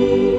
you.